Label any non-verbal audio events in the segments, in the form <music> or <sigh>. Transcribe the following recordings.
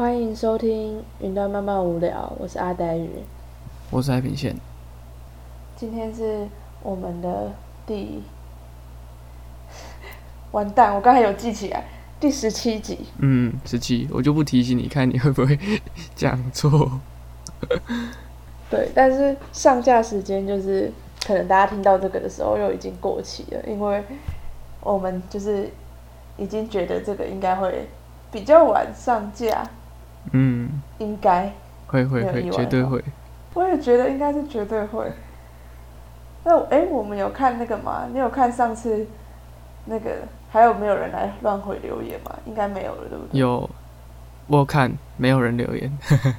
欢迎收听《云端慢慢无聊》，我是阿呆鱼。我是海平线，今天是我们的第……完蛋，我刚才有记起来，第十七集。嗯，十七，我就不提醒你，看你会不会讲错。对，但是上架时间就是可能大家听到这个的时候又已经过期了，因为我们就是已经觉得这个应该会比较晚上架，嗯，应该会会会，绝对会。我也觉得应该是绝对会。那哎、我们有看那个吗？你有看上次那个还有没有人来乱回留言吗？应该没有了，对不对？有，我有看，没有人留言，<laughs>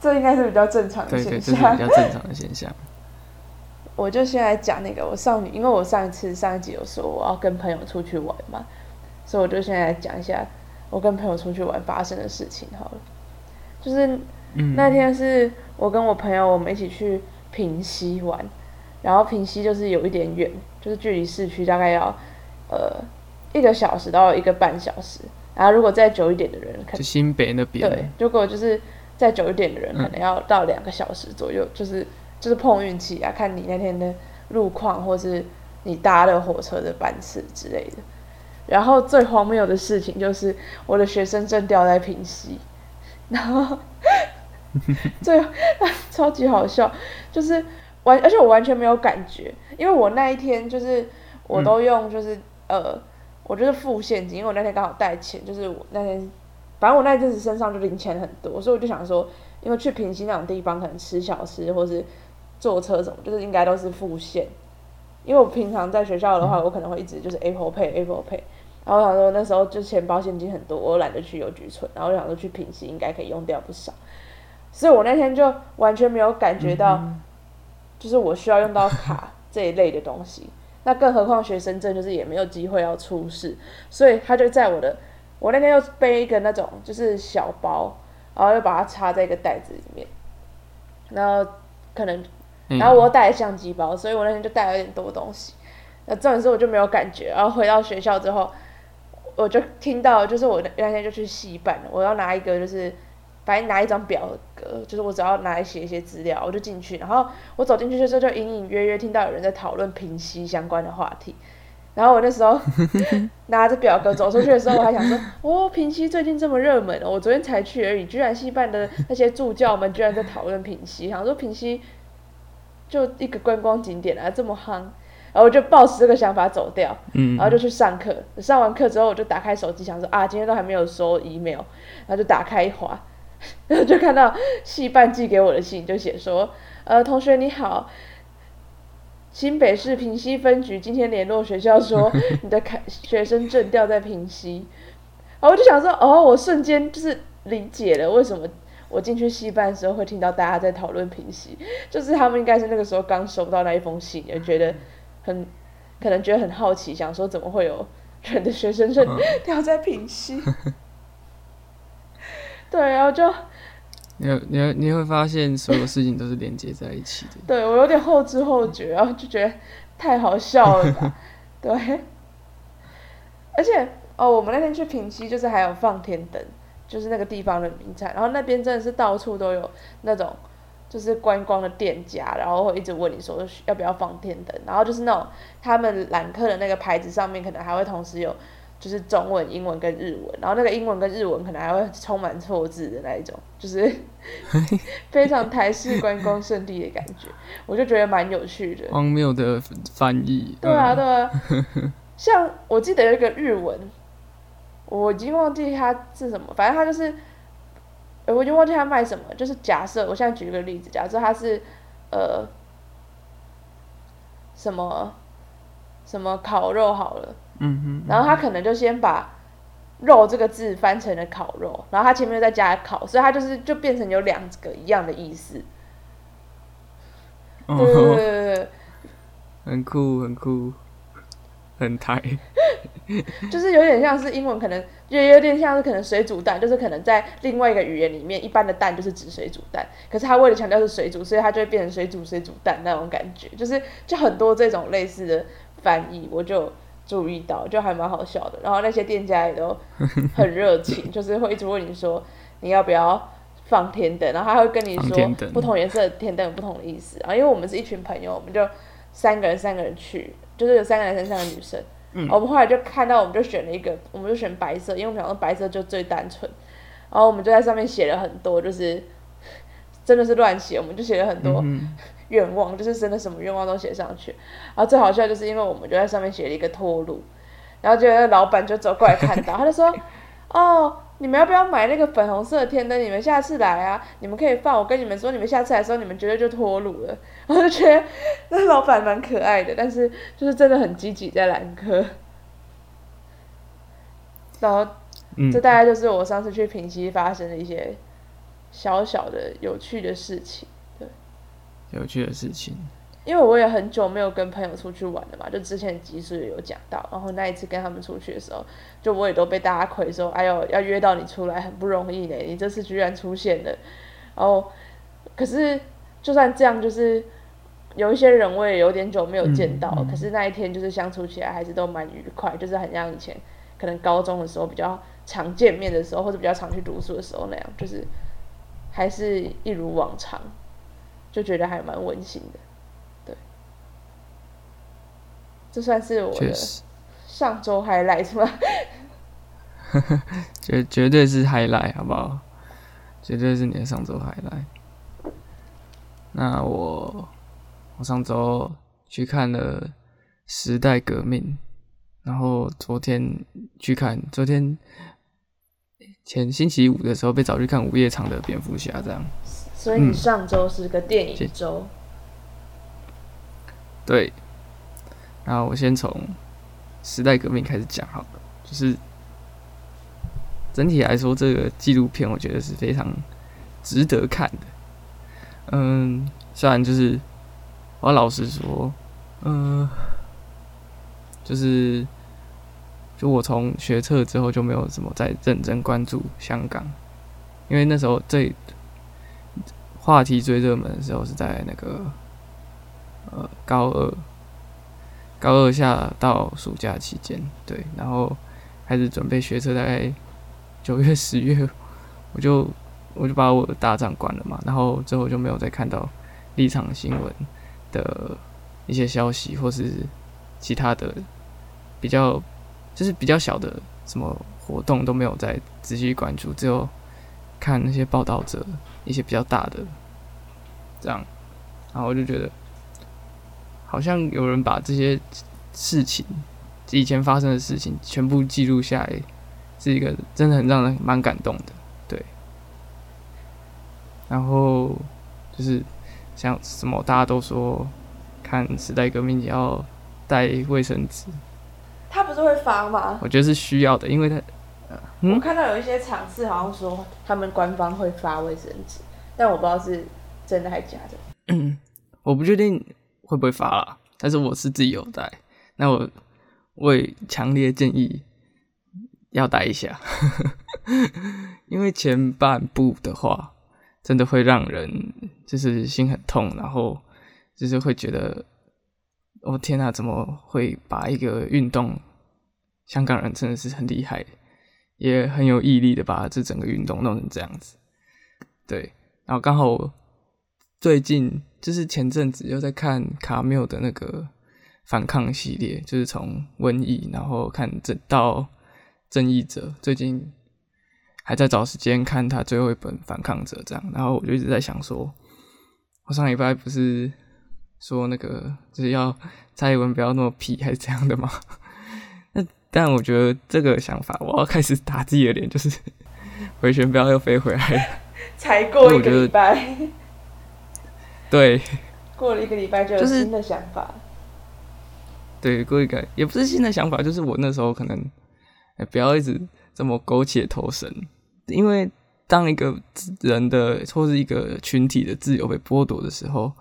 这应该是比较正常的对对，现象这是比。较正常的现象。我就先来讲那个，我上因为我上一次上一集有说我要跟朋友出去玩嘛，所以我就现在来讲一下我跟朋友出去玩发生的事情好了。就是嗯，那天是我跟我朋友我们一起去平溪玩，然后平溪就是有一点远，就是距离市区大概要呃一个小时到一个半小时，然后如果再久一点的人，可就新北那边。对，如果就是再久一点的人，嗯可能要到两个小时左右，就是就是碰运气啊，看你那天的路况，或是你搭的火车的班次之类的。然后最荒谬的事情就是我的学生证掉在平溪，然后 <laughs> 最超级好笑，就是完，而且我完全没有感觉，因为我那一天就是我都用就是、呃，我就是付现金，因为我那天刚好带钱，就是我那天反正我那阵子身上就零钱很多，所以我就想说，因为去平溪那种地方，可能吃小吃或是坐车什么，就是应该都是付现。因为我平常在学校的话，我可能会一直就是 Apple Pay Apple Pay，然后我想说那时候就钱包现金很多，我懒得去邮局存，然后我想说去平溪应该可以用掉不少，所以我那天就完全没有感觉到，就是我需要用到卡 <laughs> 这一类的东西。那更何况学生证就是也没有机会要出示，所以他就在我的，我那天又背一个那种就是小包，然后又把它插在一个袋子里面，然后可能嗯然后我又带了相机包，所以我那天就带了有点多东西。那重点是我就没有感觉，然后回到学校之后，我就听到，就是我那那天就去戏办，我要拿一个就是，反正拿一张表格，就是我只要拿来写一些资料，我就进去，然后我走进去的时候就隐隐约约听到有人在讨论平息相关的话题。然后我那时候 <laughs> 拿着表格走出去的时候，我还想说，哦，平息最近这么热门哦，我昨天才去而已，居然戏办的那些助教们居然在讨论平息，想说平息就一个观光景点啊，这么夯，然后我就抱持这个想法走掉，嗯然后就去上课。上完课之后，我就打开手机，想说啊，今天都还没有收 email，然后就打开一划，然 <laughs> 后就看到系办寄给我的信，就写说，呃，同学你好。新北市平西分局今天联络学校说，<laughs> 你的开学生证掉在平西，然后我就想说，哦，我瞬间就是理解了为什么我进去戏班的时候会听到大家在讨论平溪，就是他们应该是那个时候刚收到那一封信，也觉得很可能觉得很好奇，想说怎么会有人的学生证掉在平溪。对，然后就你你你会发现所有事情都是连接在一起的。对我有点后知后觉，然后就觉得太好笑了吧？<laughs> 对，而且哦，我们那天去平溪就是还有放天灯，就是那个地方的名产，然后那边真的是到处都有那种就是观光的店家，然后会一直问你说要不要放天灯，然后就是那种他们揽客的那个牌子上面可能还会同时有。就是中文、英文跟日文，然后那个英文跟日文可能还会充满错字的那一种，就是 <laughs> 非常台式观光圣地的感觉，我就觉得蛮有趣的。荒谬的翻译。对啊，嗯对啊，<laughs> 像我记得有一个日文，我已经忘记它是什么，反正它就是，呃我已经忘记它卖什么。就是假设我现在举一个例子，假设它是呃什么什么烤肉好了，嗯哼，然后他可能就先把“肉”这个字翻成了烤肉，然后他前面又再加“烤”，所以它就是就变成有两个一样的意思。对对对对对。很酷，很酷，很台。<laughs> 就是有点像是英文，可能也有点像是可能水煮蛋，就是可能在另外一个语言里面，一般的蛋就是指水煮蛋，可是他为了强调是水煮，所以他就会变成水煮水煮蛋那种感觉，就是就很多这种类似的翻译，我就注意到，就还蛮好笑的。然后那些店家也都很热情，<laughs> 就是会一直问你说你要不要放天灯，然后他会跟你说不同颜色的天灯有不同的意思。然后因为我们是一群朋友，我们就三个人三个人去，就是有三个男生三个女生。嗯我们后来就看到，我们就选了一个，我们就选白色，因为我们想说白色就最单纯。然后我们就在上面写了很多，就是 <laughs> 真的是乱写，我们就写了很多嗯愿望，就是真的什么愿望都写上去。然后最好笑就是因为我们就在上面写了一个脱路，然后结果那老板就走过来看到，他就说：“ <laughs> 哦，你们要不要买那个粉红色的天灯？你们下次来啊，你们可以放。我跟你们说，你们下次来的时候，你们绝对就脱乳了。<laughs> ”我就觉得那老板蛮可爱的，但是就是真的很积极在揽客。然后嗯这，大概就是我上次去平溪发生的一些小小的有趣的事情。对有趣的事情，因为我也很久没有跟朋友出去玩了嘛，就之前集数也有讲到，然后那一次跟他们出去的时候，就我也都被大家亏说，哎呦，要约到你出来很不容易呢，你这次居然出现了，然后可是就算这样，就是有一些人我也有点久没有见到，嗯嗯可是那一天就是相处起来还是都蛮愉快，就是很像以前可能高中的时候比较常见面的时候，或者比较常去读书的时候那样，就是还是一如往常，就觉得还蛮温馨的。对，这算是我的上周 highlight 吗？<laughs> 绝绝对是 highlight，好不好？绝对是你的上周 highlight。那我我上周去看了《时代革命》，然后昨天去看，昨天前星期五的时候被找去看午夜场的蝙蝠侠，这样。所以你嗯上周是个电谢影周，对，然后我先从时代革命开始讲好了，就是整体来说，这个纪录片我觉得是非常值得看的。嗯，虽然就是我老实说，嗯、就是就我从学测之后就没有什么再认真关注香港，因为那时候最话题最热门的时候是在那个呃高二，高二下到暑假期间，对，然后开始准备学车，大概九月十月，我就我就把我的大账关了嘛，然后之后就没有再看到立场新闻的一些消息，或是其他的比较就是比较小的什么活动都没有再仔细关注，只有看那些报道者一些比较大的这样，然后我就觉得好像有人把这些事情以前发生的事情全部记录下来，是一个真的很让人蛮感动的，对。然后就是像什么大家都说看时代革命也要带卫生纸，他不是会发吗？我觉得是需要的，因为他嗯我看到有一些场次好像说他们官方会发卫生纸，但我不知道是真的还是假的。我不确定会不会发啦，但是我是自己有带，那我我也强烈建议要带一下，<laughs> 因为前半部的话，真的会让人就是心很痛，然后就是会觉得，哦天呐，怎么会把一个运动，香港人真的是很厉害，也很有毅力的把这整个运动弄成这样子，对，然后刚好最近就是前阵子又在看卡缪的那个反抗系列，就是从瘟疫，然后看正到正义者，最近还在找时间看他最后一本反抗者这样，然后我就一直在想说，我上礼拜不是说那个就是要蔡英文不要那么屁还是这样的吗？那但我觉得这个想法，我要开始打自己的脸，就是 <laughs> 回旋镖又飞回来了，才过一个礼拜，对。过了一个礼拜就有新的想法。对，过一个也不是新的想法，就是我那时候可能，哎不要一直这么苟且偷生，因为当一个人的或是一个群体的自由被剥夺的时候，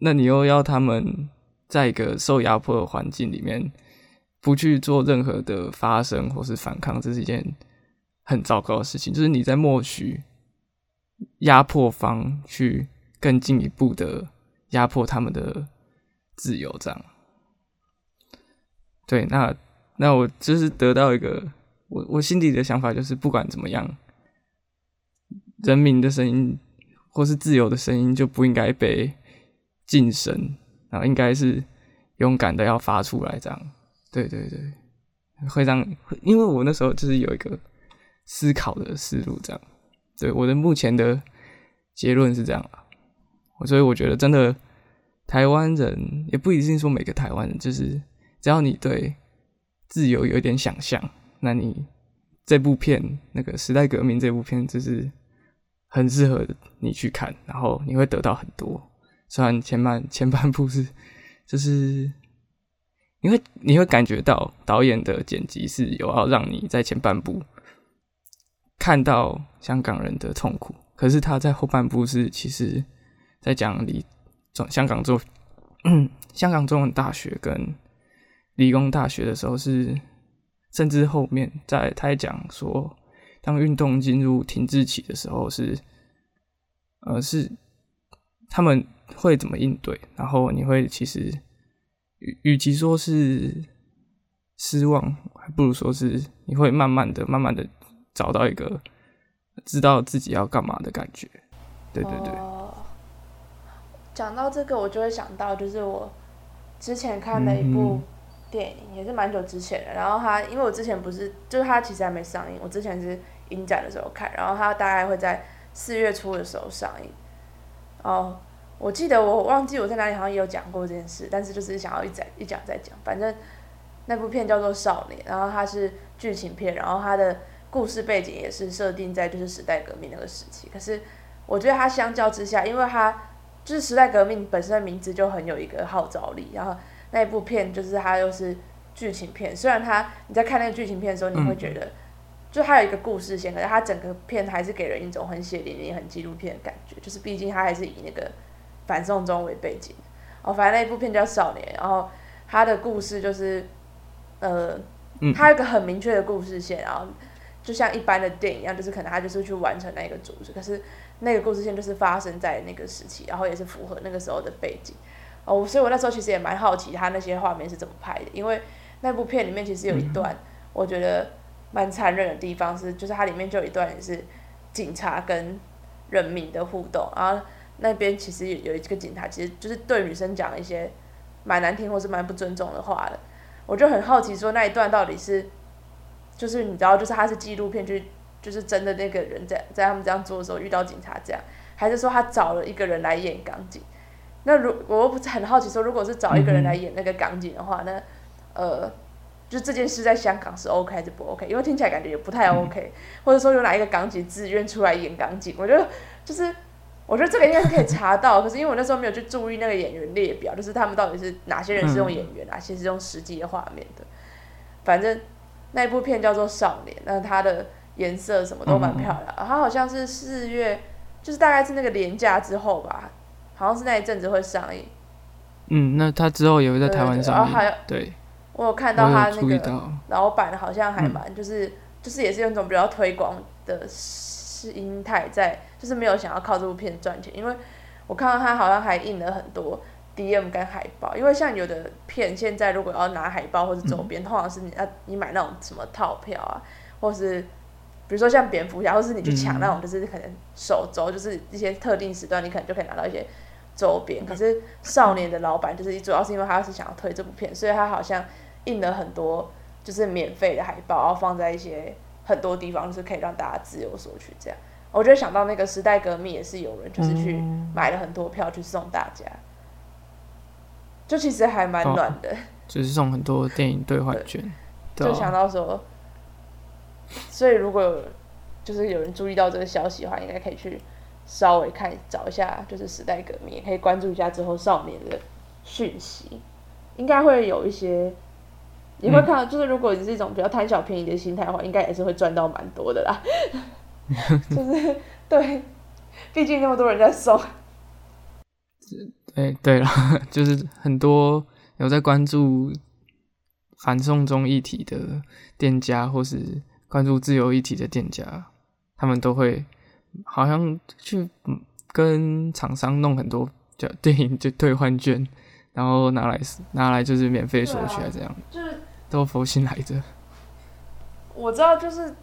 那你又要他们在一个受压迫的环境里面，不去做任何的发声或是反抗，这是一件很糟糕的事情。就是你在默许压迫方去更进一步的压迫他们的自由，这样。对，那那我就是得到一个，我我心底的想法就是，不管怎么样，人民的声音或是自由的声音就不应该被禁声，然后应该是勇敢的要发出来，这样。对对对，会让，因为我那时候就是有一个思考的思路，这样。对，我的目前的结论是这样，所以我觉得真的。台湾人也不一定说每个台湾人，就是只要你对自由有一点想象，那你这部片那个时代革命这部片就是很适合你去看，然后你会得到很多。虽然前半前半部是就是你会你会感觉到导演的剪辑是有要让你在前半部看到香港人的痛苦，可是他在后半部是其实在讲理。中香港中，香港中文大学跟理工大学的时候是，甚至后面在他讲说，当运动进入停滞期的时候是，呃是他们会怎么应对？然后你会其实与与其说是失望，还不如说是你会慢慢的、慢慢的找到一个知道自己要干嘛的感觉。对对对。讲到这个，我就会想到，就是我之前看的一部电影，也是蛮久之前的。然后它，因为我之前不是，就是它其实还没上映。我之前是影展的时候看，然后它大概会在四月初的时候上映。哦，我记得我忘记我在哪里好像也有讲过这件事，但是就是想要一再一讲再讲。反正那部片叫做《少年》，然后它是剧情片，然后它的故事背景也是设定在就是时代革命那个时期。可是我觉得它相较之下，因为它就是时代革命本身的名字就很有一个号召力，然后那一部片就是它又是剧情片，虽然它你在看那个剧情片的时候，你会觉得就它有一个故事线，可是它整个片还是给人一种很血淋淋、很纪录片的感觉，就是毕竟它还是以那个反送中为背景。哦，反正那一部片叫《少年》，然后它的故事就是呃，它有一个很明确的故事线，然后就像一般的电影一样，就是可能它就是去完成那个主旨，可是。那个故事线就是发生在那个时期，然后也是符合那个时候的背景哦，所以我那时候其实也蛮好奇他那些画面是怎么拍的，因为那部片里面其实有一段我觉得蛮残忍的地方是，就是它里面就有一段也是警察跟人民的互动，然后那边其实有一个警察其实就是对女生讲一些蛮难听或是蛮不尊重的话的，我就很好奇说那一段到底是就是你知道就是它是纪录片就。就是真的那个人在在他们这样做的时候遇到警察这样，还是说他找了一个人来演港警？那如我不是很好奇说，如果是找一个人来演那个港警的话，那呃，就这件事在香港是 OK 还是不 OK？因为听起来感觉也不太 OK，或者说有哪一个港警自愿出来演港警？我觉得就是我觉得这个应该是可以查到，<laughs> 可是因为我那时候没有去注意那个演员列表，就是他们到底是哪些人是用演员，哪些是用实际的画面的。反正那一部片叫做《少年》，那他的。颜色什么都蛮漂亮，它好像是四月，就是大概是那个年假之后吧，好像是那一阵子会上映。嗯，那它之后也会在台湾上映。对，我有看到他那个老板好像还蛮，就是就是也是用一种比较推广的心态在，就是没有想要靠这部片赚钱，因为我看到他好像还印了很多 DM 跟海报，因为像有的片现在如果要拿海报或者周边，通常是你要你买那种什么套票啊，或是。比如说像蝙蝠侠，或是你去抢那种，就是可能首周，就是一些特定时段，你可能就可以拿到一些周边。可是少年的老板就是主要是因为他是想要推这部片，所以他好像印了很多就是免费的海报，然后放在一些很多地方，就是可以让大家自由索取。这样，我就想到那个时代革命也是有人就是去买了很多票去送大家，就其实还蛮暖的，就是送很多电影兑换券，就想到说。所以，如果就是有人注意到这个消息的话，应该可以去稍微看找一下，就是时代革命，也可以关注一下之后少年的讯息，应该会有一些，你会看到，就是如果你是一种比较贪小便宜的心态的话，应该也是会赚到蛮多的啦。<laughs> 就是对，毕竟那么多人在送。<laughs> 对对了，<laughs> 就是很多有在关注反送中议题的店家或是。关注自由议题的店家，他们都会好像去跟厂商弄很多叫电影就兑换券，然后拿来拿来就是免费索取啊这样。就是都佛心来着。我知道，就是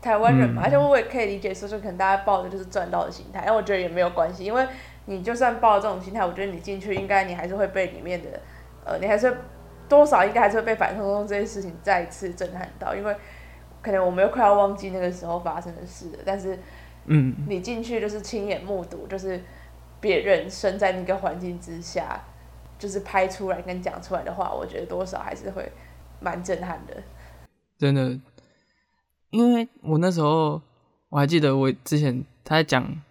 台湾人嘛，嗯而且我也可以理解说，就可能大家抱着就是赚到的心态，但我觉得也没有关系，因为你就算抱这种心态，我觉得你进去应该你还是会被里面的，呃，你还是多少应该还是会被反送中这件事情再一次震撼到，因为可能我们又快要忘记那个时候发生的事了，但是嗯，你进去就是亲眼目睹，就是别人身在那个环境之下，就是拍出来跟讲出来的话，我觉得多少还是会蛮震撼的。真的，因为我那时候我还记得，我之前他在讲，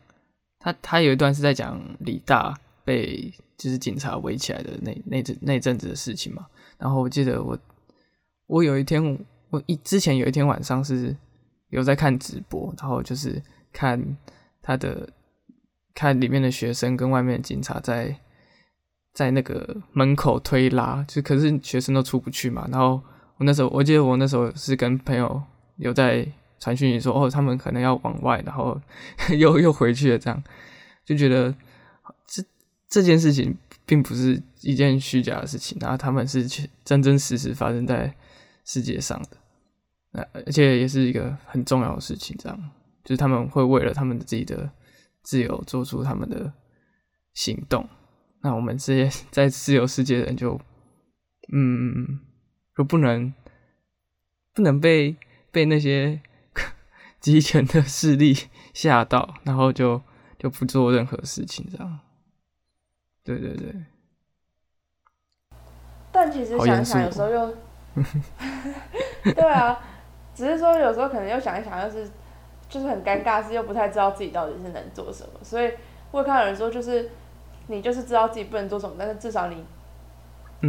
他他有一段是在讲李大被就是警察围起来的那那阵那阵子的事情嘛。然后我记得我我有一天我一之前有一天晚上是有在看直播，然后就是看他的看里面的学生跟外面的警察在在那个门口推拉，就可是学生都出不去嘛，然后。我那时候，我记得我那时候是跟朋友有在传讯息说，哦，他们可能要往外，然后 <laughs> 又又回去了，这样就觉得这这件事情并不是一件虚假的事情，然后他们是真真实实发生在世界上的，那而且也是一个很重要的事情，这样就是他们会为了他们的自己的自由做出他们的行动，那我们这些在自由世界的人就，嗯。就不能不能被被那些 <laughs> 集权的势力吓到，然后就就不做任何事情，这样。对对对。但其实想想，有时候又 <laughs> <laughs> 对啊，只是说有时候可能又想一想，又是就是很尴尬，是又不太知道自己到底是能做什么。所以我有看到有人说，就是你就是知道自己不能做什么，但是至少你。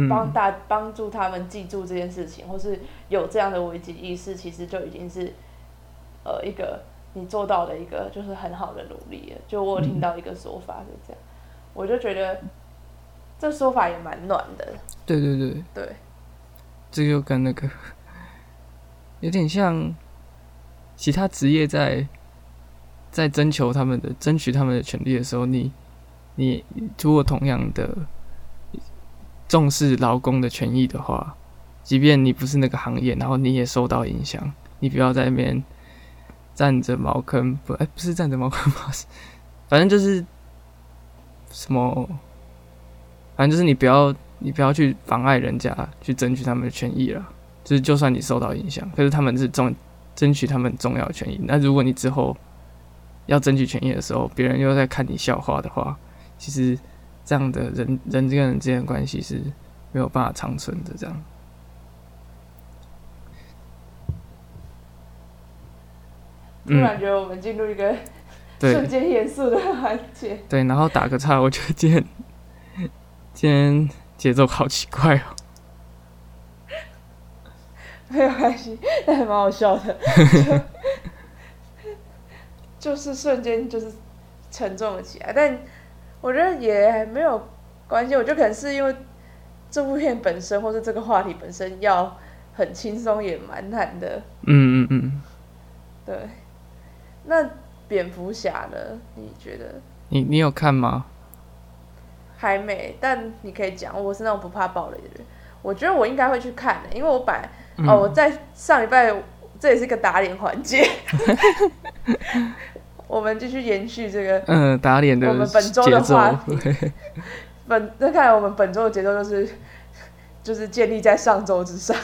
帮大帮助他们记住这件事情，或是有这样的危机意识，其实就已经是呃一个你做到的一个就是很好的努力了。就我有听到一个说法是这样，我就觉得这说法也蛮暖的。对对对对，这就跟那个有点像其他职业在在征求他们的争取他们的权利的时候，你你如果同样的。重视劳工的权益的话，即便你不是那个行业，然后你也受到影响，你不要在那边占着茅坑不？哎，不是占着茅坑吧，反正就是什么，反正就是你不要，你不要去妨碍人家去争取他们的权益了。就是就算你受到影响，可是他们是重争取他们重要的权益。那如果你之后要争取权益的时候，别人又在看你笑话的话，其实。这样的人人跟人之间的关系是没有办法长存的。这样，突然觉得我们进入一个瞬间严肃的环节。对，然后打个岔，我觉得今天今天节奏好奇怪哦。没有关系，但还蛮好笑的。就 <laughs> 是瞬间就是沉重了起来，但。我觉得也没有关系，我觉得可能是因为这部片本身，或是这个话题本身要很轻松，也蛮难的。嗯嗯嗯。对。那蝙蝠侠呢？你觉得？你你有看吗？还没，但你可以讲。我是那种不怕暴雷的人，我觉得我应该会去看的，因为我本来、哦，我在上礼拜，这也是个打脸环节。<laughs> 我们继续延续这个，嗯，打脸的我们本周的话题。<laughs> 本那看来我们本周的节奏就是就是建立在上周之上，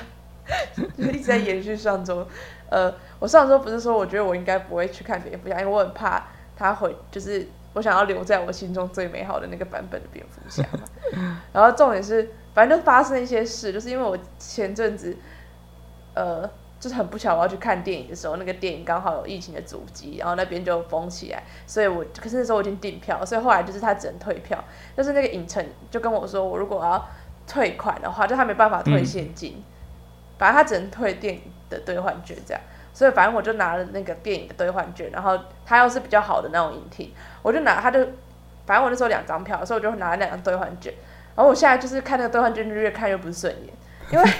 就一直在延续上周。呃，我上周不是说我觉得我应该不会去看蝙蝠侠，因为我很怕他会就是我想要留在我心中最美好的那个版本的蝙蝠侠嘛。<laughs> 然后重点是，反正就发生一些事，就是因为我前阵子呃。就是很不巧，我要去看电影的时候，那个电影刚好有疫情的阻击，然后那边就封起来，所以我可是那时候我已经订票，所以后来就是他只能退票，就是那个影城就跟我说，我如果要退款的话，就他没办法退现金，反正他只能退电影的兑换券这样，所以反正我就拿了那个电影的兑换券，然后他又是比较好的那种影厅，我就拿他就，反正我那时候两张票，所以我就会拿了两张兑换券，然后我现在就是看那个兑换券就越看越不顺眼。因为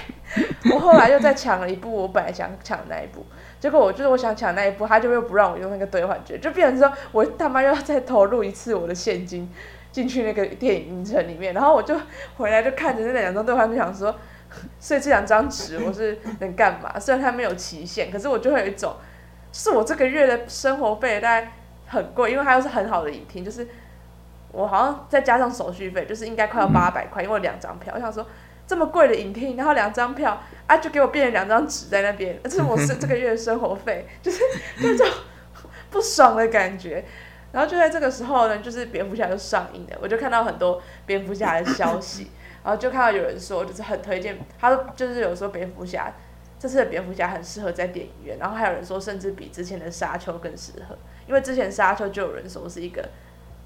我后来又再抢了一部，我本来想抢那一部，结果我就是我想抢那一部，他就又不让我用那个兑换券，就变成说我他妈又要再投入一次我的现金进去那个电影影城里面，然后我就回来就看着那两张兑换券，想说，所以这两张纸我是能干嘛？虽然它没有期限，可是我就会有一种，是我这个月的生活费大概很贵，因为它又是很好的影厅，就是我好像再加上手续费，就是应该快要八百块，因为两张票。我想说这么贵的影厅，然后两张票啊，就给我变了两张纸在那边，这是我是这个月的生活费，<laughs> 就是那种不爽的感觉。然后就在这个时候呢，就是蝙蝠侠就上映了，我就看到很多蝙蝠侠的消息。<coughs> 然后就看到有人说，就是很推荐，他就是有说蝙蝠侠这次的蝙蝠侠很适合在电影院，然后还有人说甚至比之前的沙丘更适合，因为之前沙丘就有人说是一个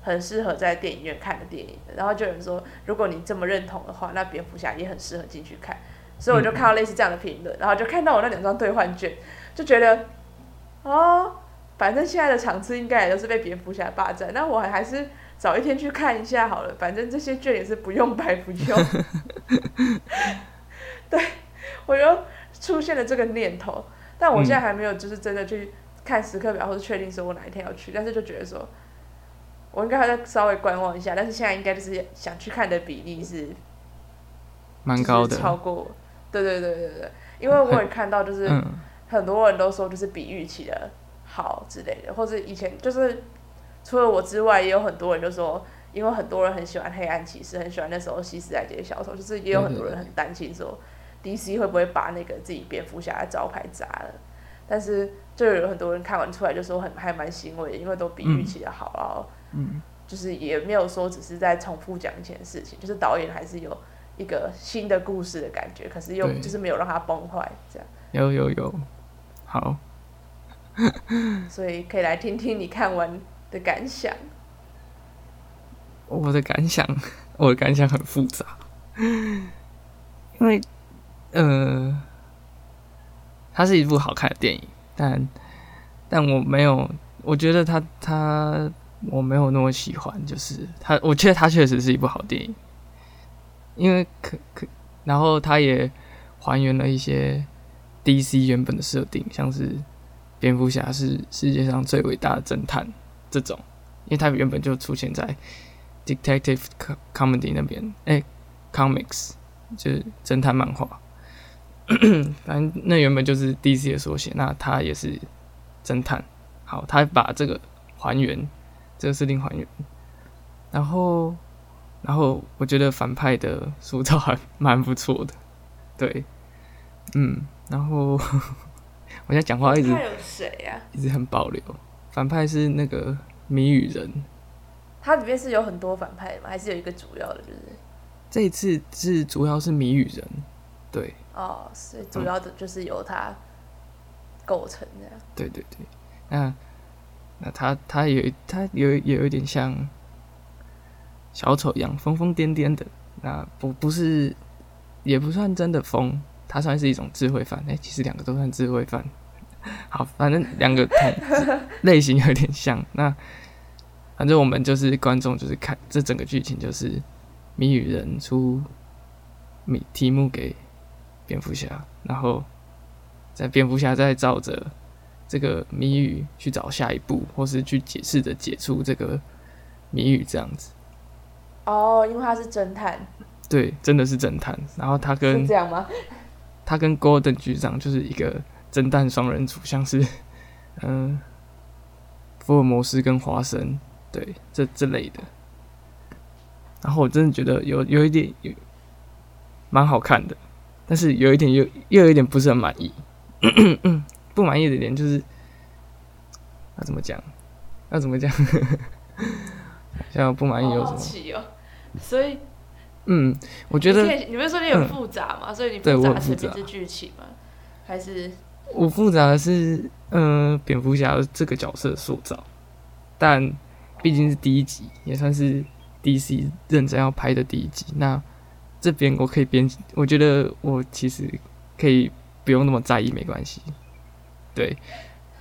很适合在电影院看的电影，然后就有人说如果你这么认同的话，那蝙蝠侠也很适合进去看，所以我就看到类似这样的评论，然后就看到我那两张兑换券，就觉得哦，反正现在的场次应该也都是被蝙蝠侠霸占，那我还是。早一天去看一下好了，反正这些券也是不用白不用。<laughs> 对，我又出现了这个念头，但我现在还没有就是真的去看时刻表，或者确定说我哪一天要去。但是就觉得说，我应该还在稍微观望一下。但是现在应该就是想去看的比例是蛮高的，超过。对对对对对，因为我也看到就是很多人都说就是比预期的好之类的，或者以前就是。除了我之外，也有很多人就说，因为很多人很喜欢黑暗骑士，很喜欢那时候西斯莱杰小丑，就是也有很多人很担心说，DC 会不会把那个自己蝙蝠侠的招牌砸了？但是就有很多人看完出来就说很还蛮欣慰的，因为都比预期的好，然后嗯，就是也没有说只是在重复讲以前的事情，就是导演还是有一个新的故事的感觉，可是又就是没有让它崩坏这样。有有有，好，<laughs> 所以可以来听听你看完。的感想，我的感想，我的感想很复杂，因为，呃，它是一部好看的电影，但，但我没有，我觉得它它我没有那么喜欢，就是他，我觉得他确实是一部好电影，因为可可，然后他也还原了一些 DC 原本的设定，像是蝙蝠侠是世界上最伟大的侦探。这种，因为他原本就出现在 detective comedy 那边，哎，comics 就是侦探漫画，<clears throat> 反正那原本就是 DC 的缩写，那他也是侦探。好，他把这个还原，这个设定还原，然后，然后我觉得反派的塑造还蛮不错的，<laughs> 对，嗯，然后 <laughs> 我现在讲话一直有谁呀？一直很保留。反派是那个谜语人，它里面是有很多反派吗？还是有一个主要的？就是这一次是主要是谜语人，对。哦，所以主要的就是由他构成的。对对对，那那他他有他有也有一点像小丑一样疯疯癫癫的，那不不是也不算真的疯，他算是一种智慧犯。哎，其实两个都算智慧犯。<laughs> 好，反正两个同类型有点像。那反正我们就是观众，就是看这整个剧情，就是谜语人出谜题目给蝙蝠侠，然后在蝙蝠侠在照着这个谜语去找下一步，或是去解释着解出这个谜语这样子。哦，因为他是侦探。对，真的是侦探。然后他跟这样吗？他跟 Golden 局长就是一个。侦探双人组，像是嗯，<laughs> 福尔摩斯跟华生，对，这之类的。然后我真的觉得有有一点有蛮好看的，但是有一点又又有一点不是很满意。不满意的点就是要怎么讲？要怎么讲？<laughs> 像不满意有什么？所以，嗯，我觉得你不是说你很复杂嘛？所以你复杂是不是剧情吗？还是？我复杂的是，嗯，蝙蝠侠这个角色塑造，但毕竟是第一集，也算是 DC 认真要拍的第一集。那这边我可以编，我觉得我其实可以不用那么在意，没关系。对，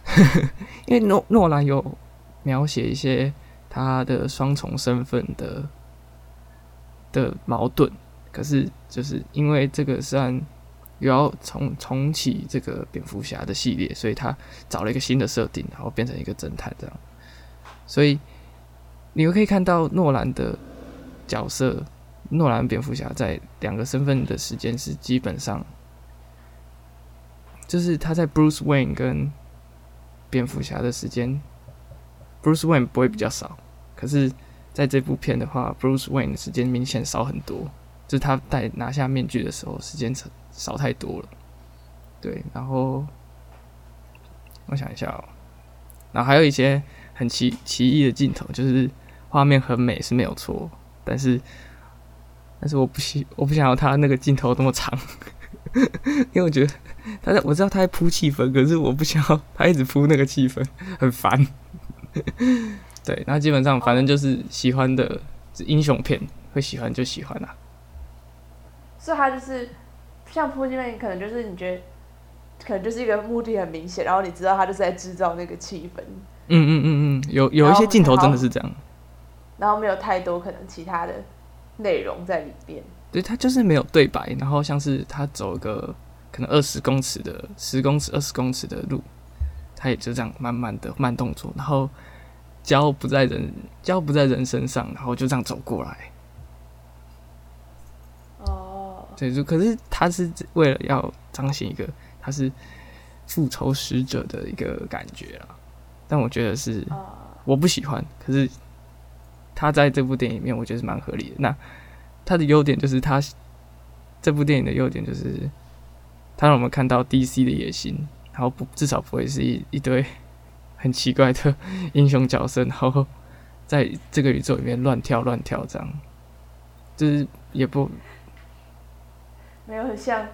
<laughs> 因为诺诺兰有描写一些他的双重身份的的矛盾，可是就是因为这个虽然。又要重重启这个蝙蝠侠的系列，所以他找了一个新的设定，然后变成一个侦探这样。所以你又可以看到诺兰的角色诺兰蝙蝠侠在两个身份的时间是基本上，就是他在 Bruce Wayne 跟蝙蝠侠的时间，Bruce Wayne 不会比较少，可是在这部片的话，Bruce Wayne 的时间明显少很多，就是他戴拿下面具的时候，时间少少太多了。对，然后我想一下哦，然后还有一些很奇奇异的镜头，就是画面很美是没有错，但是但是我不希我不想要他那个镜头那么长，<laughs> 因为我觉得他在我知道他在铺气氛，可是我不想要他一直铺那个气氛，很烦。<laughs> 对，那基本上反正就是喜欢的英雄片，会喜欢就喜欢啦。所以他就是像铺气氛，可能就是你觉得。可能就是一个目的很明显，然后你知道他就是在制造那个气氛。嗯嗯嗯嗯，有有一些镜头真的是这样。然后没有太多可能其他的内容在里边。对他就是没有对白，然后像是他走一个可能二十公尺的十公尺二十公尺的路，他也就这样慢慢的慢动作，然后胶不在人胶不在人身上，然后就这样走过来。哦。对，就可是他是为了要彰显一个。他是复仇使者的一个感觉啦，但我觉得是我不喜欢。可是他在这部电影里面，我觉得是蛮合理的。那他的优点就是他这部电影的优点就是他让我们看到 DC 的野心，然后不至少不会是一一堆 <laughs> 很奇怪的英雄角色，然后 <laughs> 在这个宇宙里面乱跳乱跳这样，就是也不没有很像。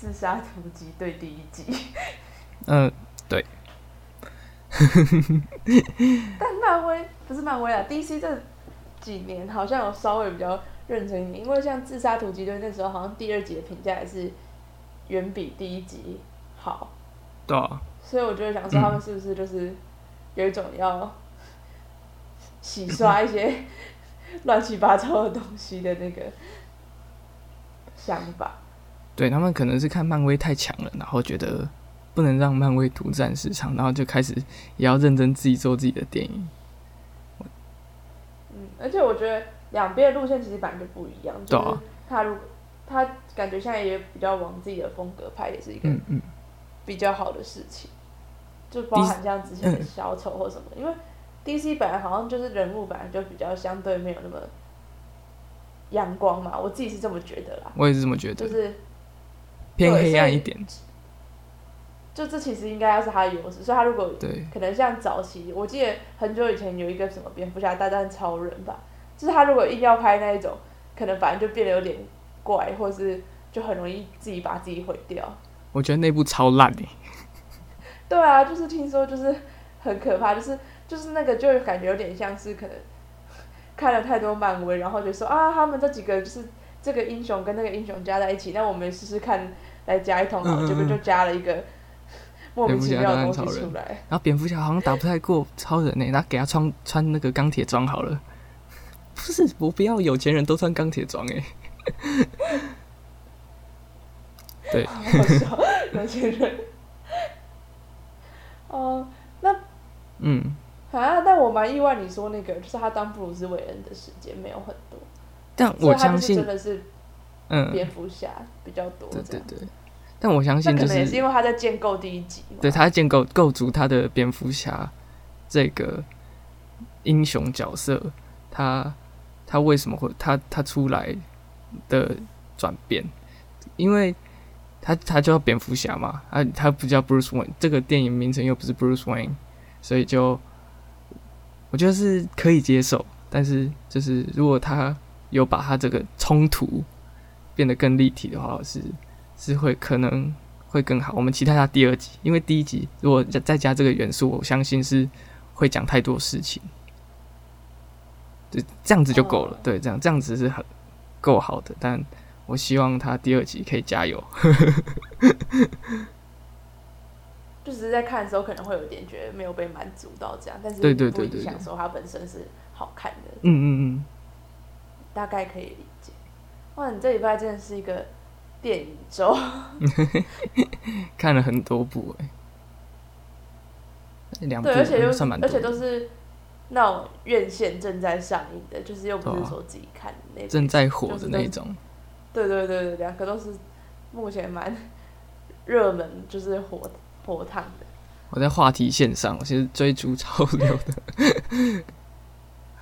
自杀突击队第一集，嗯，对。<laughs> 但漫威不是漫威啊，DC 这几年好像有稍微比较认真一点，因为像自杀突击队那时候，好像第二集的评价也是远比第一集好。对啊。所以我就想说，他们是不是就是有一种要洗刷一些 <laughs> 乱七八糟的东西的那个想法？对他们可能是看漫威太强了，然后觉得不能让漫威独占市场，然后就开始也要认真自己做自己的电影。嗯，而且我觉得两边的路线其实本来就不一样，就是他如果他感觉现在也比较往自己的风格拍，也是一个比较好的事情。就包含像之前的小丑或什么，因为 DC 本来好像就是人物本来就比较相对没有那么阳光嘛，我自己是这么觉得啦。我也是这么觉得，就是。偏黑暗一点，就这其实应该要是他的优势，所以他如果对，可能像早期，我记得很久以前有一个什么蝙蝠侠大战超人吧，就是他如果硬要拍那一种，可能反正就变得有点怪，或是就很容易自己把自己毁掉。我觉得那部超烂诶。<laughs> 对啊，就是听说就是很可怕，就是就是那个就感觉有点像是可能看了太多漫威，然后就说啊，他们这几个就是这个英雄跟那个英雄加在一起，那我们试试看。来加一桶，结果就加了一个莫名其妙的东西出来。然后蝙蝠侠好像打不太过超人呢，那给他穿穿那个钢铁装好了。<laughs> 不是，我不要有钱人都穿钢铁装哎。<laughs> 对，有些人。哦，那嗯，啊，但我蛮意外，你说那个就是他当布鲁斯韦恩的时间没有很多，但我相信真的是。嗯，蝙蝠侠比较多。对对对，但我相信就是也是因为他在建构第一集。对，他在建构构筑他的蝙蝠侠这个英雄角色，他他为什么会他他出来的转变？因为他他叫蝙蝠侠嘛，他，他不叫 Bruce Wayne，这个电影名称又不是 Bruce Wayne，所以就我觉得是可以接受。但是就是如果他有把他这个冲突。变得更立体的话，是是会可能会更好。我们期待他第二集，因为第一集如果再再加这个元素，我相信是会讲太多事情。对，这样子就够了。对，这样这样子是很够好的。但我希望他第二集可以加油。<laughs> 就只是在看的时候可能会有点觉得没有被满足到这样，但是对对对对，享受它本身是好看的。嗯嗯嗯，大概可以理解。哇，你这礼拜真的是一个电影周，<laughs> 看了很多部哎，两部，对，而且又而且都是那种院线正在上映的，就是又不是说自己看的那种。正在火的那种。对对对对，两个都是目前蛮热门，就是火火烫的。我在话题线上，我其实追逐潮流的。<laughs>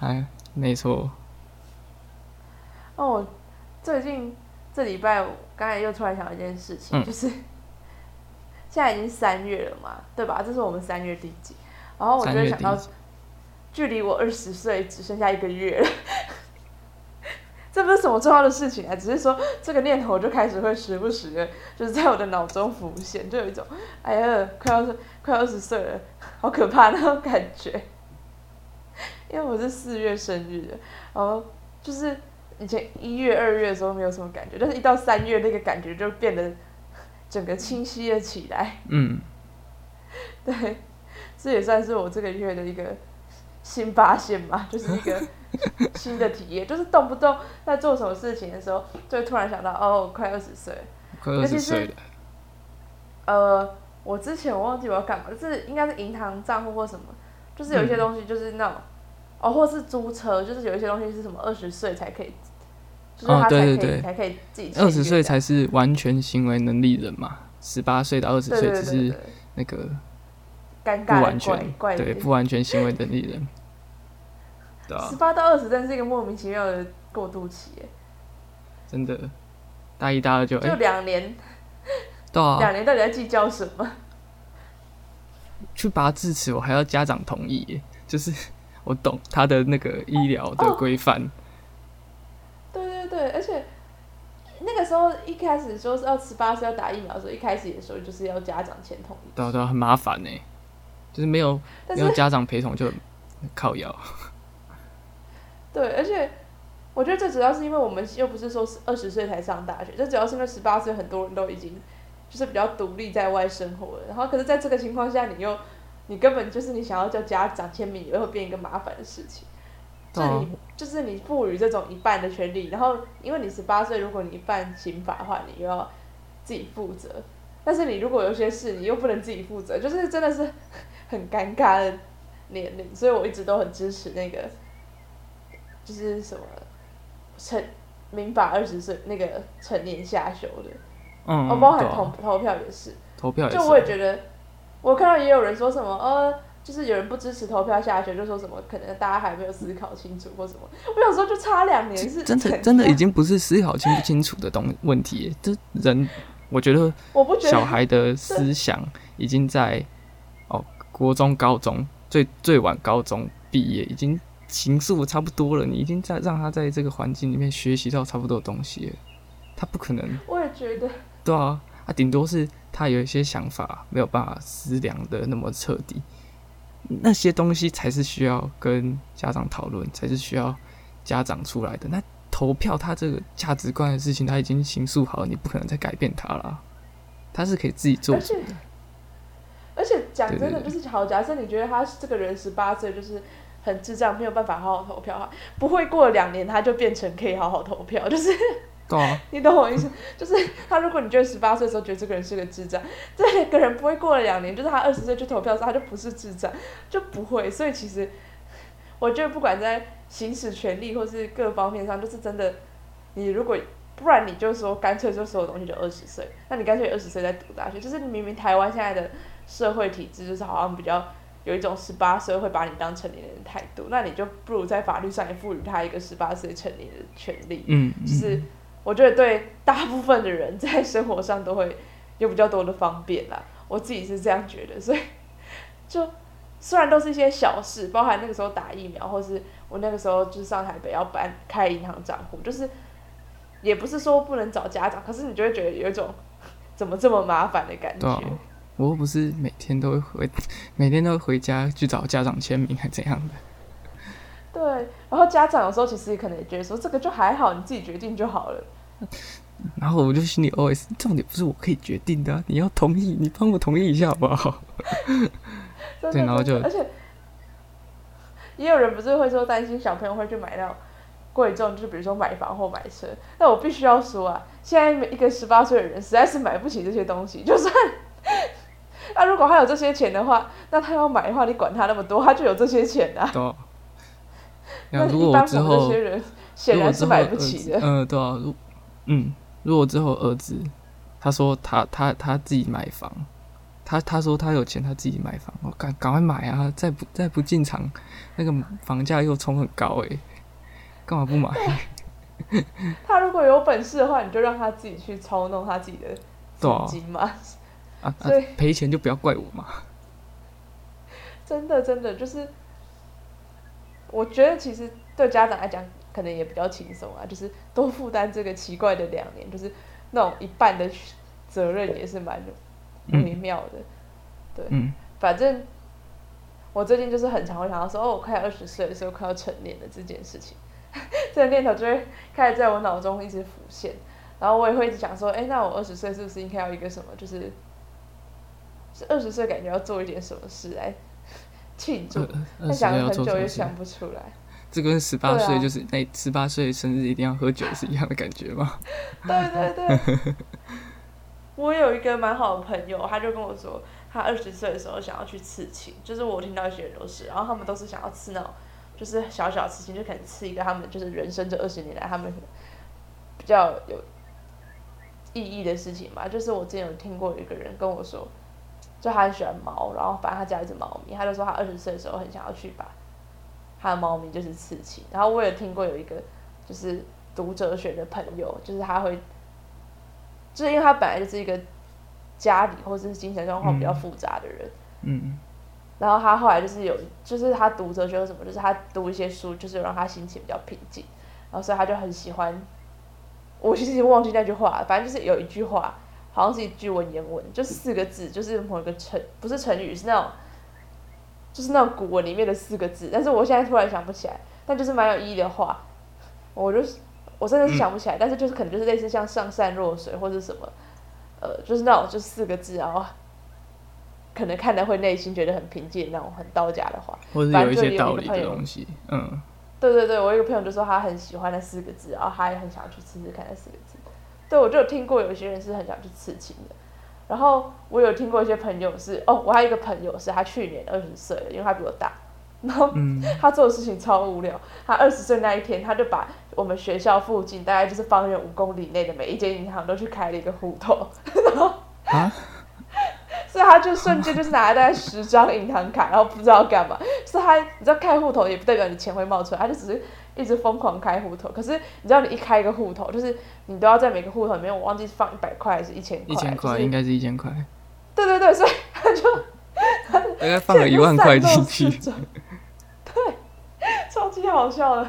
哎，没错，哦，我最近这礼拜，我刚才又突然想到一件事情，嗯就是现在已经三月了嘛，对吧？这是我们三月第几？然后我就想到，距离我二十岁只剩下一个月了。<laughs> 这不是什么重要的事情啊，只是说这个念头就开始会时不时的，就是在我的脑中浮现，就有一种哎呀，快要是快二十岁了，好可怕那种感觉。<laughs> 因为我是四月生日的，然后就是以前一月、二月的时候没有什么感觉，但是一到三月那个感觉就变得整个清晰了起来。嗯，<laughs> 对，这也算是我这个月的一个新发现吧，就是一个 <laughs> 新的体验，就是动不动在做什么事情的时候，就会突然想到，哦，快二十岁。了。快二尤其是十岁了，呃，我之前我忘记我要干嘛，就是应该是银行账户或什么，就是有一些嗯。东西就是那种，哦，或是租车，就是有一些东西是什么二十岁才可以，就是哦他才可以、对。对对才可以自己二十岁才是完全行为能力人嘛，十八岁到二十岁只是那个尴尬不完全怪的对不完全行为能力人，十，八到二十真是一个莫名其妙的过渡期，真的，大一大二就就哎，两年，对啊，两年到底在计较什么？去拔智齿我还要家长同意，就是我懂他的那个医疗的哦规范，对对对，而且那个时候一开始说是要十八岁要打疫苗的时候，一开始的时候就是要家长签同意，对啊对啊，很麻烦呢，就是没有没有家长陪同就靠摇，<laughs> 对，而且我觉得这主要是因为我们又不是说是二十岁才上大学，这主要是因为十八岁很多人都已经就是比较独立在外生活了，然后可是在这个情况下，你又你根本就是你想要叫家长签名，也会变一个麻烦的事情。就对啊你就是你赋予这种一半的权利，然后因为你十八岁，如果你犯刑法的话，你又要自己负责。但是你如果有些事你又不能自己负责，就是真的是很尴尬的年龄，所以我一直都很支持那个，就是什么成民法二十岁那个成年下修的，嗯，哦，包含投投票也是。投票也是就我也觉得，我看到也有人说什么，呃，就是有人不支持投票下修，就说什么可能大家还没有思考清楚或什么。我有时候，就差两年是真的真的已，经不是思考清不清楚的东问题，这人我觉得我不觉得小孩的思想已经在哦国中、高中最最晚高中毕业，已经形塑差不多了。你已经在让他在这个环境里面学习到差不多的东西了，他不可能我也觉得，对啊，啊顶多是他有一些想法没有办法思量的那么彻底，那些东西才是需要跟家长讨论，才是需要家长出来的。那投票，他这个价值观的事情，他已经形塑好了，你不可能再改变他了。他是可以自己做而且而且讲真的，就是好，假设你觉得他这个人十八岁就是很智障，没有办法好好投票，哈，不会过了两年他就变成可以好好投票，<laughs> 就是懂啊，<laughs> 你懂我意思？就是他，如果你觉得十八岁的时候觉得这个人是个智障，这个人不会过了两年，就是他二十岁去投票的时候，他就不是智障，就不会。所以其实我觉得不管在行使权利或是各方面上，就是真的，你如果不然你就说干脆就所有东西就二十岁，那你干脆二十岁再读大学，就是明明台湾现在的社会体制就是好像比较。有一种十八岁会把你当成年人的态度，那你就不如在法律上也赋予他一个十八岁成年的权利。嗯，就是我觉得对大部分的人在生活上都会有比较多的方便啦。我自己是这样觉得，所以就虽然都是一些小事，包含那个时候打疫苗，或是我那个时候就是上台北要办开银行账户，就是也不是说不能找家长，可是你就会觉得有一种怎么这么麻烦的感觉。我又不是每天都会回，每天都会回家去找家长签名，还怎样的？对，然后家长有时候其实可能也觉得说这个就还好，你自己决定就好了。然后我就心里 OS：重点不是我可以决定的啊、你要同意，你帮我同意一下好不好？<laughs> 对然后就而且也有人不是会说担心小朋友会去买到贵重，就比如说买房或买车。那我必须要说啊，现在每一个十八岁的人实在是买不起这些东西。就算 <laughs> 那如果他有这些钱的话，那他要买的话，你管他那么多，他就有这些钱啊。对 <laughs> 那如果一般我之后这些人显然是买不起的。嗯、对啊，如嗯，如果之后儿子他说他他他自己买房，他他说他有钱，他自己买房，我赶赶快买啊！再不再不进场，那个房价又冲很高诶、干嘛不买？他如果有本事的话，你就让他自己去操弄他自己的对啊资金嘛。啊啊所以！赔钱就不要怪我嘛。<laughs> 真的真的就是，我觉得其实对家长来讲，可能也比较轻松啊，就是多负担这个奇怪的两年，就是那种一半的责任也是蛮微妙的。对，嗯反正我最近就是很常会想到说，哦，我快二十岁的时候快要成年了这件事情，<laughs> 这个念头就会开始在我脑中一直浮现，然后我也会一直想说，哎，那我二十岁是不是应该要一个什么，就是是二十岁感觉要做一点什么事来庆祝，二但二十岁要想了很久也想？不出来。这跟十八岁就是那十八岁生日一定要喝酒是一样的感觉吗？对对对，<laughs> 我有一个蛮好的朋友，他就跟我说，他二十岁的时候想要去刺青，就是我听到一些人都是，然后他们都是想要刺那种，就是小小刺青，就可能刺一个他们就是人生这二十年来他们比较有意义的事情吧。就是我之前有听过一个人跟我说，就他很喜欢猫，然后反正他家一只猫咪，他就说他二十岁的时候很想要去把他的猫咪就是刺青，然后我也听过有一个就是读哲学的朋友，就是他会。就是因为他本来就是一个家里或者是精神状况比较复杂的人，嗯然后他后来就是有，就是他读哲学或什么，就是他读一些书，就是让他心情比较平静，然后所以他就很喜欢。我其实已经忘记那句话了，反正就是有一句话，好像是一句文言文，就四个字，就是某一个成，不是成语，是那种，就是那种古文里面的四个字，但是我现在突然想不起来，但就是蛮有意义的话，我就是我真的是想不起来，但是就是可能就是类似像上善若水或者什么，呃，就是那种就四个字，然后可能看的会内心觉得很平静那种很道家的话。或者有一反正就有些道理的东西，嗯对对对，我有一个朋友就说他很喜欢那四个字，然后他也很想要去试试看那四个字。对，我就有听过有些人是很想去刺青的，然后我有听过一些朋友是哦，我还有一个朋友是他去年二十岁了，因为他比我大，然后嗯 <laughs> 他做的事情超无聊。他二十岁那一天，他就把我们学校附近大概就是方圆五公里内的每一间银行都去开了一个户头，啊，<laughs> 所以他就瞬间就是拿了大概十张银行卡，然后不知道干嘛。所以他，你知道开户头也不代表你钱会冒出来，他就只是一直疯狂开户头。可是你知道，你一开一个户头，就是你都要在每个户头里面，我忘记放一百块还是一千块，一千块就是应该是一千块，对对对，所以他就大概放了一万块进去，对，超级好笑的。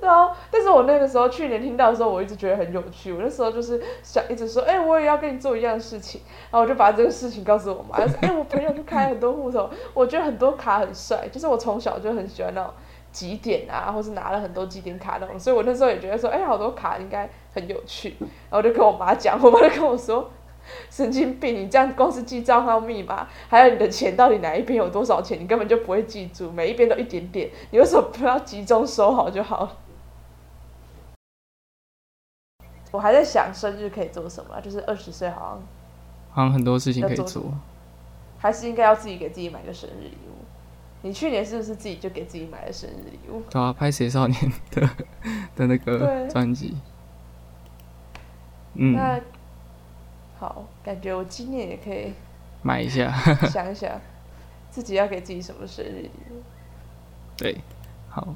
然后，但是我那个时候去年听到的时候，我一直觉得很有趣。我那时候就是想一直说，哎、我也要跟你做一样的事情。然后我就把这个事情告诉我妈，就说，哎、我朋友就开很多户头，我觉得很多卡很帅。就是我从小就很喜欢那种集点啊，或是拿了很多几点卡那种。所以我那时候也觉得说，哎、好多卡应该很有趣。然后我就跟我妈讲，我妈就跟我说。神经病！你这样光是记账号密码，还有你的钱到底哪一边有多少钱，你根本就不会记住，每一边都一点点，你为什么不要集中收好就好了？我还在想生日可以做什么啊，就是二十岁好像好像很多事情可以做。还是应该要自己给自己买个生日礼物。你去年是不是自己就给自己买了生日礼物？对啊，拍《写少年》的的那个专辑，嗯，那好，感觉我今年也可以买一下，<laughs> 想一想，自己要给自己什么生日礼物。对，好。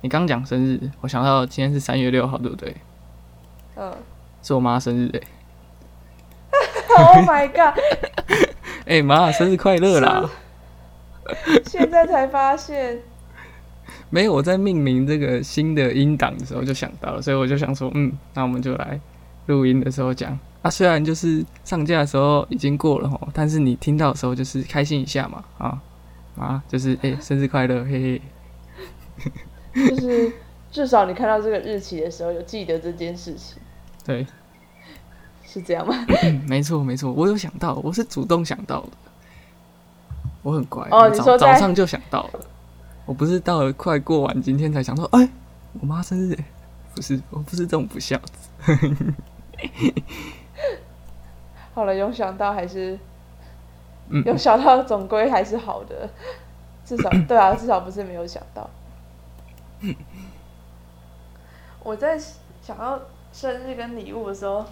你刚讲生日，我想到今天是三月六号，对不对？嗯是我妈生日哎、<laughs> Oh my god！<laughs> 哎、妈，生日快乐啦！<laughs> 现在才发现，没有，我在命名这个新的音档的时候就想到了，所以我就想说，嗯，那我们就来录音的时候讲。啊，虽然就是上架的时候已经过了吼，但是你听到的时候就是开心一下嘛，啊啊，就是 <laughs> 哎、生日快乐，嘿嘿。就是至少你看到这个日期的时候有记得这件事情，对，是这样吗？嗯，没错没错，我有想到，我是主动想到的，我很乖，哦早你说早上就想到了，我不是到了快过完今天才想到，哎、我妈生日。欸，<laughs> 不是，我不是这种不孝子，好了，有想到还是嗯，有想到，总归还是好的，至少 <coughs> 对啊，至少不是没有想到。我在想要生日跟礼物的时候，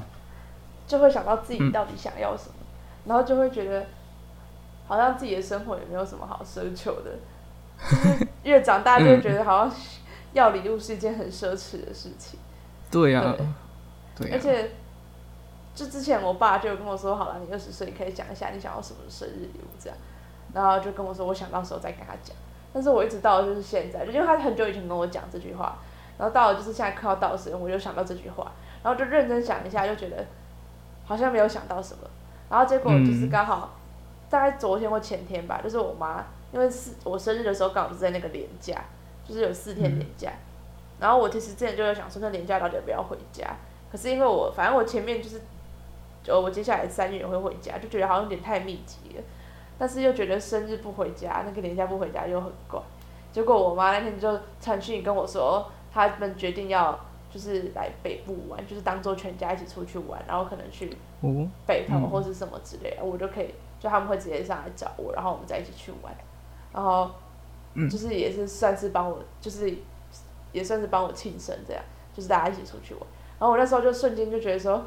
就会想到自己到底想要什么，然后就会觉得好像自己的生活也没有什么好奢求的，就是越长大就会觉得好像要礼物是一件很奢侈的事情。对呀、对。而且，就之前我爸就有跟我说，好了，你二十岁可以讲一下你想要什么生日礼物这样，然后就跟我说，我想到时候再跟他讲。但是我一直到就是现在，就因为他很久以前跟我讲这句话，然后到了就是现在快要到的时候，我就想到这句话，然后就认真想一下，就觉得好像没有想到什么，然后结果就是刚好、大概昨天或前天吧，就是我妈因为是我生日的时候刚好是在那个年假，就是有四天年假，然后我其实之前就在想说，那年假到底要不要回家？可是因为我反正我前面就是，就我接下来三月也会回家，就觉得好像有点太密集了，但是又觉得生日不回家，那个年假不回家又很怪。结果我妈那天就传讯跟我说，他们决定要就是来北部玩，就是当做全家一起出去玩，然后可能去哦，北投嗯。或是什么之类的，我就可以，就他们会直接上来找我，然后我们再一起去玩，然后嗯。就是也是算是帮我，就是也算是帮我庆生这样，就是大家一起出去玩，然后我那时候就瞬间就觉得说，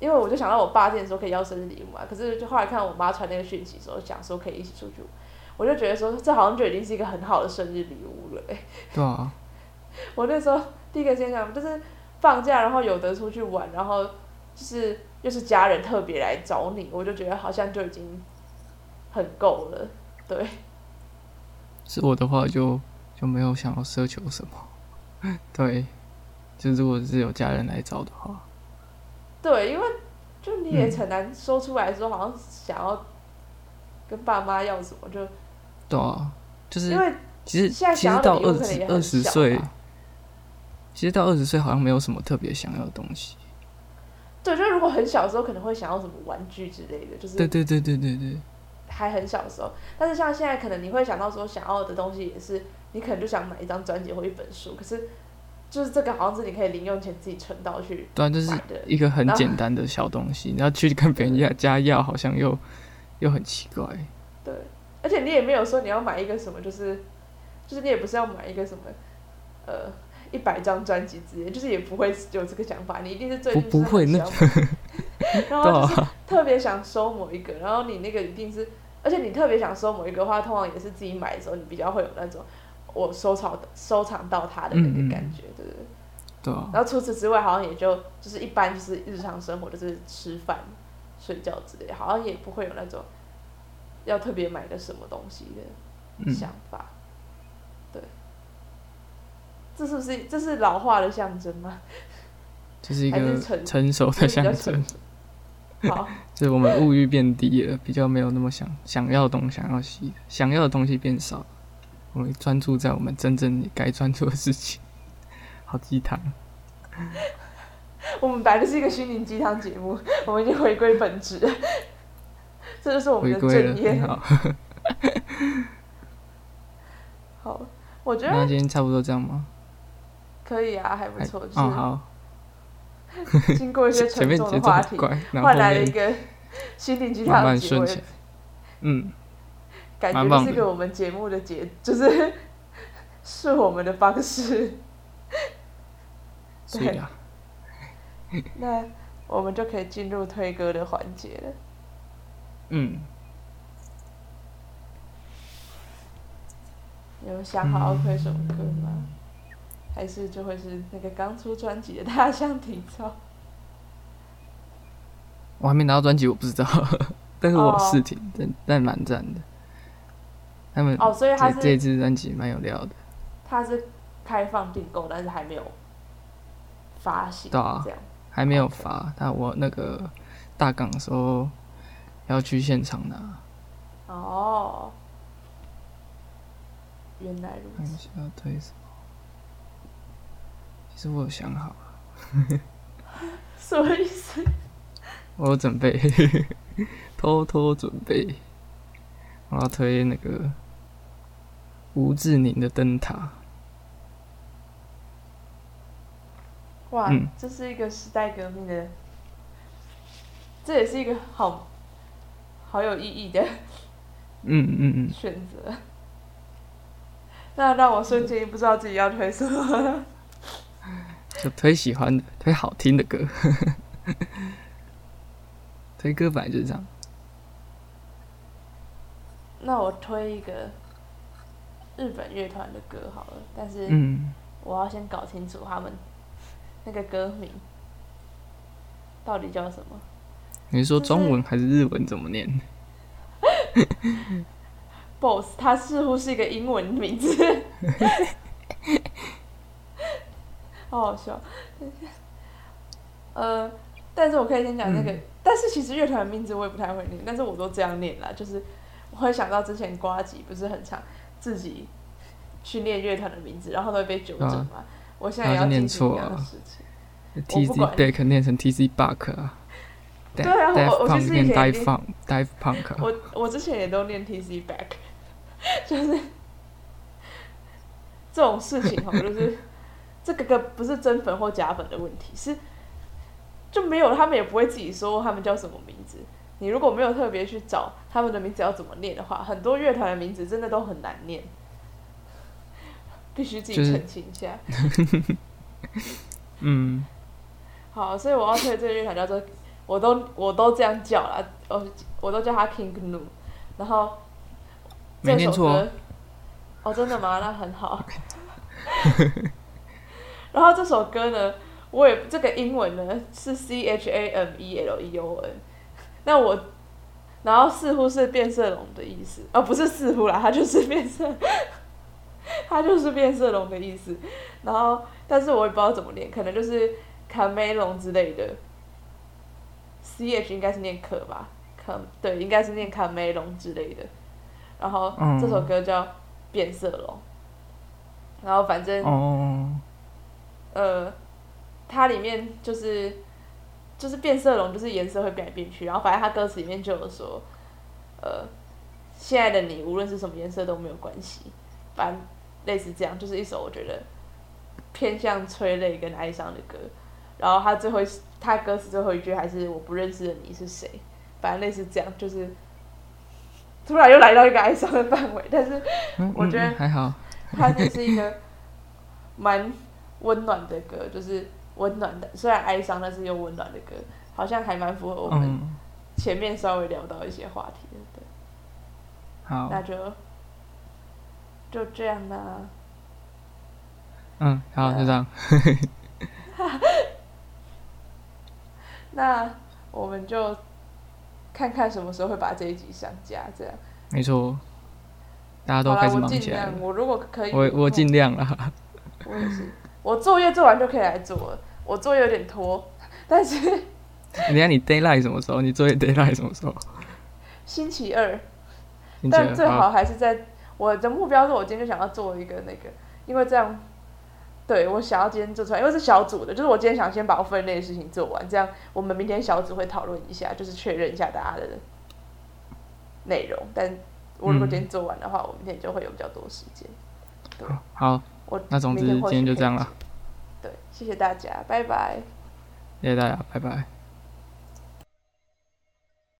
因为我就想到我爸之前说可以要生日礼物嘛，可是就后来看到我妈传那个讯息说想说可以一起出去玩，我就觉得说这好像就已经是一个很好的生日礼物了、欸，对啊，<laughs> 我那时候第一个先想就是放假，然后有得出去玩，然后就是又是家人特别来找你，我就觉得好像就已经很够了。对，是我的话就就没有想要奢求什么。<laughs> 对，就如果是有家人来找的话，对，因为就你也嗯很难说出来说，好像想要跟爸妈要什么，就对啊，就是因为其实现在想要的其实到二十二十岁吧，其实到二十岁好像没有什么特别想要的东西。对，就是如果很小的时候可能会想要什么玩具之类的，就是对对对对对对，还很小的时候，但是像现在可能你会想到说想要的东西也是，你可能就想买一张专辑或一本书，可是就是这个好像是你可以零用钱自己存到去对啊，就是，一个很简单的小东西，你要去跟别人家家要，好像又又很奇怪。对，而且你也没有说你要买一个什么，就是就是你也不是要买一个什么呃一百张专辑之类，就是也不会有这个想法，你一定是最不近不会那那，然后 <laughs> 就是特别想收某一个，然后你那个一定是，而且你特别想收某一个的话，通常也是自己买的时候，你比较会有那种我收藏收藏到它的那个感觉，对不对？对啊，然后除此之外，好像也就就是一般就是日常生活，就是吃饭、睡觉之类，好像也不会有那种要特别买个什么东西的嗯，想法。对，这是不是这是老化的象征吗？这是一个成成熟的象征。好，<laughs> 就是我们物欲变低了，比较没有那么想想要的东西想要西，想要的东西变少，我们专注在我们真正该专注的事情。<laughs> 好鸡汤，我们本来就是一个心灵鸡汤节目，我们已经回归本质了，这就是我们的正业。好。<laughs> 好，我觉得那今天差不多这样吗？可以啊，还不错，就哦，好，是 <laughs> 经过一些沉重的话题，换来了一个心灵鸡汤的结尾顺起来，嗯，感觉是个我们节目的节，就是 <laughs> 是我们的方式。所以啊，<laughs> 那我们就可以进入推歌的环节了。嗯，有想好要推什么歌吗？还是就会是那个刚出专辑的《大象体操》？<laughs> 我还没拿到专辑，我不知道，<laughs> 但是我有哦试听，但但蛮赞的。他们哦，所以他这这支专辑蛮有料的，它是开放订购，但是还没有发行，对啊。还没有发，但我那个大港的时候要去现场拿，哦，原来如此。看一下推什么。其实我有想好，什么意思？我有准备，<laughs> 偷偷准备，我要推那个吴志宁的《灯塔》。哇，嗯这是一个时代革命的，这也是一个好好有意义的嗯嗯嗯，选择。那让我瞬间不知道自己要推什么了。就推喜欢的，推好听的歌。<laughs> 推歌本来就是这样。那我推一个日本乐团的歌好了，但是嗯，我要先搞清楚他们那个歌名到底叫什么。你是说中文还是日文怎么念？<laughs> Boss，它似乎是一个英文名字，<laughs> 好好笑。呃，但是我可以先讲那个，嗯但是其实乐团的名字我也不太会念，但是我都这样念啦，就是我会想到之前瓜吉不是很常自己去念乐团的名字，然后都会被纠正嘛。我现在也要念错。T 不 Z 管 Back 念成 T C Buck 啊。对啊我我其实以前 Dive 也 Punk Dive Punk 啊。我我之前也都念 TC back，<laughs> 就是这种事情哦，就是这个个不是真粉或假粉的问题，是就没有他们也不会自己说他们叫什么名字。你如果没有特别去找他们的名字要怎么念的话，很多乐团的名字真的都很难念，必须自己澄清一下。<laughs> 嗯，好，所以我要推的这个乐团叫做，我都我都这样叫了，我我都叫他 King Gnu，然后这首歌，哦，真的吗？那很好。然后这首歌呢，我也这个英文呢是 C H A M E L E O N，那我然后似乎是变色龙的意思，哦，不是似乎啦，它就是变色，它就是变色龙的意思。然后，但是我也不知道怎么念，可能就是卡梅隆之类的。C H 应该是念可吧，可对，应该是念卡梅隆之类的。然后嗯这首歌叫《变色龙》，然后反正、哦，呃，它里面就是就是变色龙，就是颜色会变来变去，然后反正它歌词里面就有说，呃，现在的你无论是什么颜色都没有关系，反正类似这样，就是一首我觉得偏向催泪跟哀伤的歌。然后他最后一他歌词最后一句还是我不认识的你是谁，反正类似这样，就是突然又来到一个哀伤的范围，但是我觉得还好。它就是一个蛮温暖的歌，就是温暖的，虽然哀伤，但是又温暖的歌，好像还蛮符合我们嗯，前面稍微聊到一些话题的。对，好，那就就这样啦。嗯，好，就这样。<laughs> 那我们就看看什么时候会把这一集上架，这样。没错，大家都，开始忙起来了。我如果可以，我我尽量了。我也是，我作业做完就可以来做了。我作业有点拖，但是 <laughs> 你 d a y l i g h t 什么时候？你作业 d a y l i g h t 什么时候？星期二，期二但最好好，还是在我的目标是我今天就想要做一个那个，因为这样，对我想要今天做出来，因为是小组的，就是我今天想先把我分内的事情做完，这样我们明天小组会讨论一下，就是确认一下大家的内容。但我如果嗯今天做完的话，我明天就会有比较多时间。对，好，我那总之今天就这样了。对，谢谢大家，拜拜。谢谢大家，拜拜。